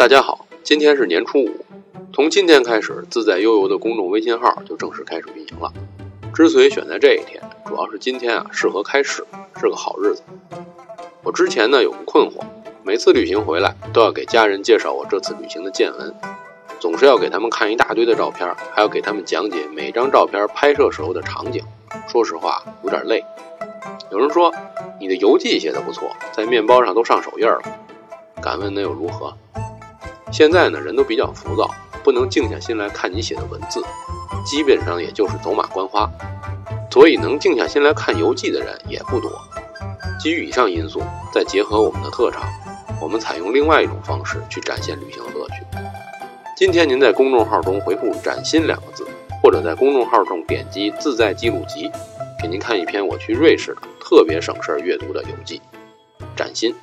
大家好，今天是年初五，从今天开始，自在悠游的公众微信号就正式开始运营了。之所以选在这一天，主要是今天啊适合开始，是个好日子。我之前呢有个困惑，每次旅行回来都要给家人介绍我这次旅行的见闻，总是要给他们看一大堆的照片，还要给他们讲解每张照片拍摄时候的场景。说实话，有点累。有人说你的游记写的不错，在面包上都上手印了。敢问那又如何？现在呢，人都比较浮躁，不能静下心来看你写的文字，基本上也就是走马观花。所以能静下心来看游记的人也不多。基于以上因素，再结合我们的特长，我们采用另外一种方式去展现旅行的乐趣。今天您在公众号中回复“崭新”两个字，或者在公众号中点击“自在记录集”，给您看一篇我去瑞士的特别省事儿阅读的游记。崭新。